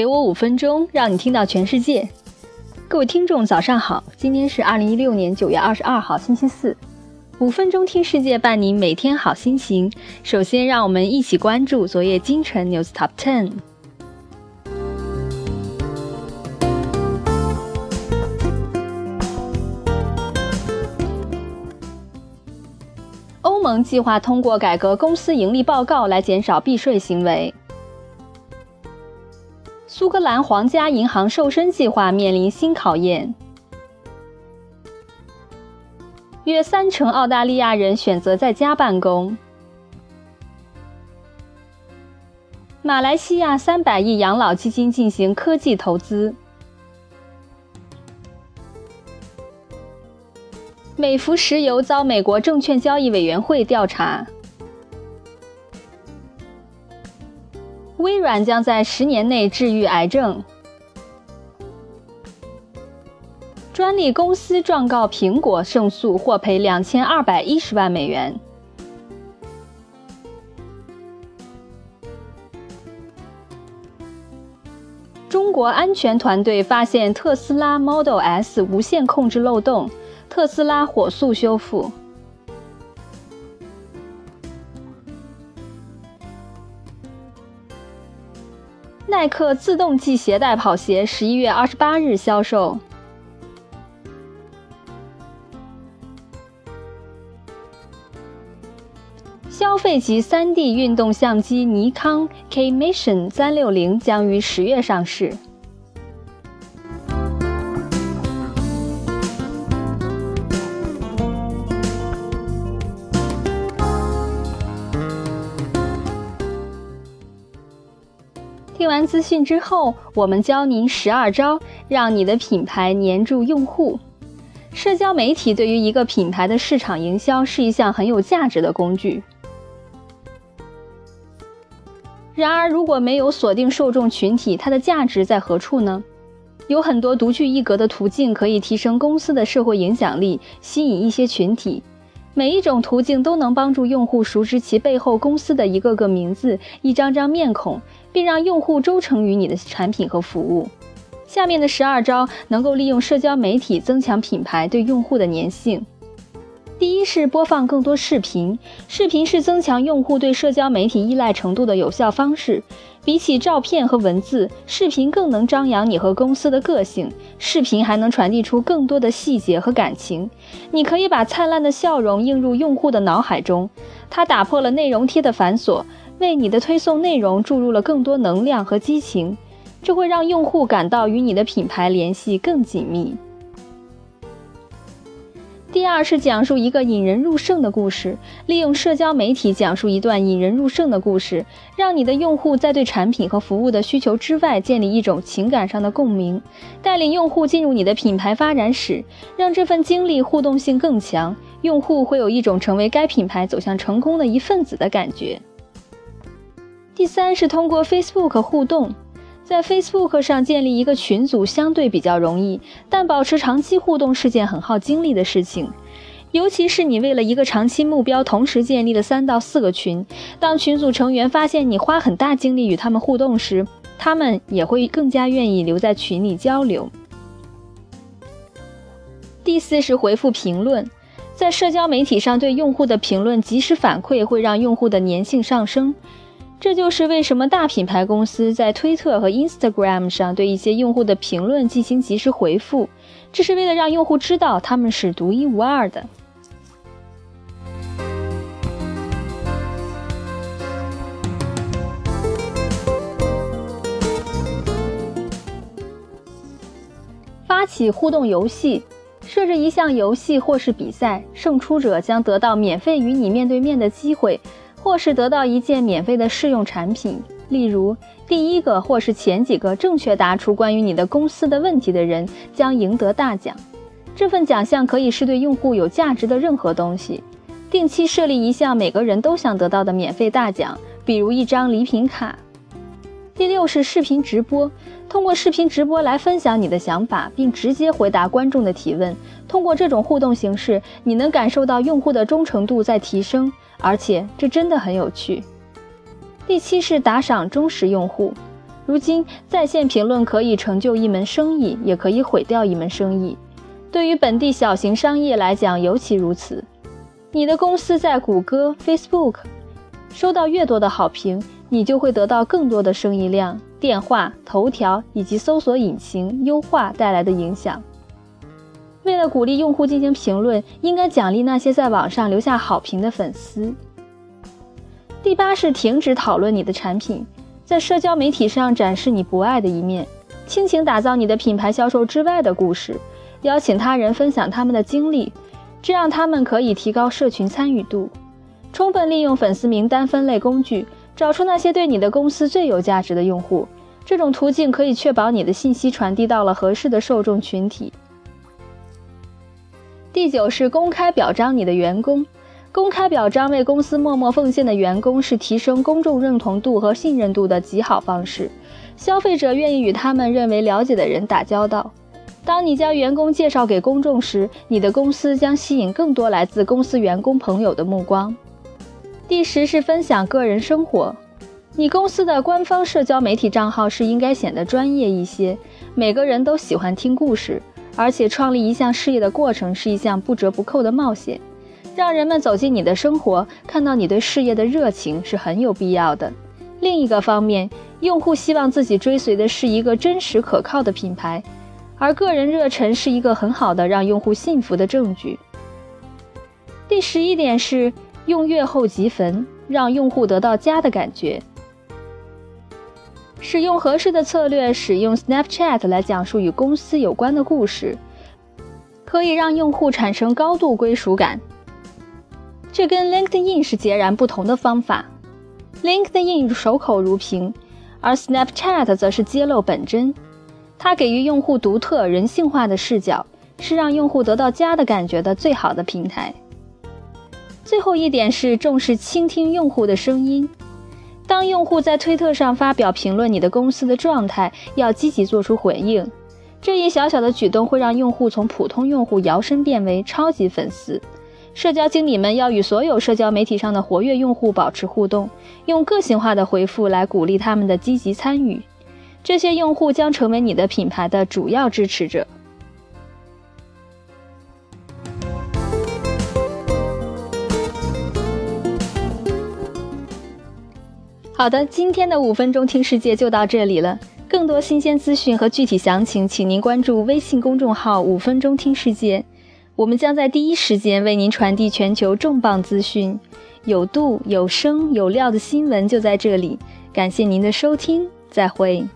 给我五分钟，让你听到全世界。各位听众，早上好！今天是二零一六年九月二十二号，星期四。五分钟听世界，伴你每天好心情。首先，让我们一起关注昨夜今晨 News Top Ten。欧盟计划通过改革公司盈利报告来减少避税行为。苏格兰皇家银行瘦身计划面临新考验。约三成澳大利亚人选择在家办公。马来西亚三百亿养老基金进行科技投资。美孚石油遭美国证券交易委员会调查。微软将在十年内治愈癌症。专利公司状告苹果胜诉，获赔两千二百一十万美元。中国安全团队发现特斯拉 Model S 无线控制漏洞，特斯拉火速修复。耐克自动系鞋带跑鞋十一月二十八日销售。消费级 3D 运动相机尼康 K-Mission 三六零将于十月上市。听完资讯之后，我们教您十二招，让你的品牌黏住用户。社交媒体对于一个品牌的市场营销是一项很有价值的工具。然而，如果没有锁定受众群体，它的价值在何处呢？有很多独具一格的途径可以提升公司的社会影响力，吸引一些群体。每一种途径都能帮助用户熟知其背后公司的一个个名字、一张张面孔。并让用户忠诚于你的产品和服务。下面的十二招能够利用社交媒体增强品牌对用户的粘性。第一是播放更多视频，视频是增强用户对社交媒体依赖程度的有效方式。比起照片和文字，视频更能张扬你和公司的个性。视频还能传递出更多的细节和感情。你可以把灿烂的笑容映入用户的脑海中，它打破了内容贴的繁琐。为你的推送内容注入了更多能量和激情，这会让用户感到与你的品牌联系更紧密。第二是讲述一个引人入胜的故事，利用社交媒体讲述一段引人入胜的故事，让你的用户在对产品和服务的需求之外建立一种情感上的共鸣，带领用户进入你的品牌发展史，让这份经历互动性更强，用户会有一种成为该品牌走向成功的一份子的感觉。第三是通过 Facebook 互动，在 Facebook 上建立一个群组相对比较容易，但保持长期互动是件很耗精力的事情。尤其是你为了一个长期目标同时建立了三到四个群，当群组成员发现你花很大精力与他们互动时，他们也会更加愿意留在群里交流。第四是回复评论，在社交媒体上对用户的评论及时反馈，会让用户的粘性上升。这就是为什么大品牌公司在推特和 Instagram 上对一些用户的评论进行及时回复，这是为了让用户知道他们是独一无二的。发起互动游戏，设置一项游戏或是比赛，胜出者将得到免费与你面对面的机会。或是得到一件免费的试用产品，例如第一个或是前几个正确答出关于你的公司的问题的人将赢得大奖。这份奖项可以是对用户有价值的任何东西。定期设立一项每个人都想得到的免费大奖，比如一张礼品卡。第六是视频直播，通过视频直播来分享你的想法，并直接回答观众的提问。通过这种互动形式，你能感受到用户的忠诚度在提升。而且这真的很有趣。第七是打赏忠实用户，如今，在线评论可以成就一门生意，也可以毁掉一门生意。对于本地小型商业来讲，尤其如此。你的公司在谷歌、Facebook 收到越多的好评，你就会得到更多的生意量。电话、头条以及搜索引擎优化带来的影响。在鼓励用户进行评论，应该奖励那些在网上留下好评的粉丝。第八是停止讨论你的产品。在社交媒体上展示你不爱的一面，倾情打造你的品牌销售之外的故事，邀请他人分享他们的经历，这样他们可以提高社群参与度。充分利用粉丝名单分类工具，找出那些对你的公司最有价值的用户。这种途径可以确保你的信息传递到了合适的受众群体。第九是公开表彰你的员工。公开表彰为公司默默奉献的员工，是提升公众认同度和信任度的极好方式。消费者愿意与他们认为了解的人打交道。当你将员工介绍给公众时，你的公司将吸引更多来自公司员工朋友的目光。第十是分享个人生活。你公司的官方社交媒体账号是应该显得专业一些。每个人都喜欢听故事，而且创立一项事业的过程是一项不折不扣的冒险。让人们走进你的生活，看到你对事业的热情是很有必要的。另一个方面，用户希望自己追随的是一个真实可靠的品牌，而个人热忱是一个很好的让用户信服的证据。第十一点是用月后即焚，让用户得到家的感觉。使用合适的策略，使用 Snapchat 来讲述与公司有关的故事，可以让用户产生高度归属感。这跟 LinkedIn 是截然不同的方法。LinkedIn 守口如瓶，而 Snapchat 则是揭露本真。它给予用户独特、人性化的视角，是让用户得到家的感觉的最好的平台。最后一点是重视倾听用户的声音。当用户在推特上发表评论你的公司的状态，要积极做出回应。这一小小的举动会让用户从普通用户摇身变为超级粉丝。社交经理们要与所有社交媒体上的活跃用户保持互动，用个性化的回复来鼓励他们的积极参与。这些用户将成为你的品牌的主要支持者。好的，今天的五分钟听世界就到这里了。更多新鲜资讯和具体详情，请您关注微信公众号“五分钟听世界”。我们将在第一时间为您传递全球重磅资讯，有度、有声、有料的新闻就在这里。感谢您的收听，再会。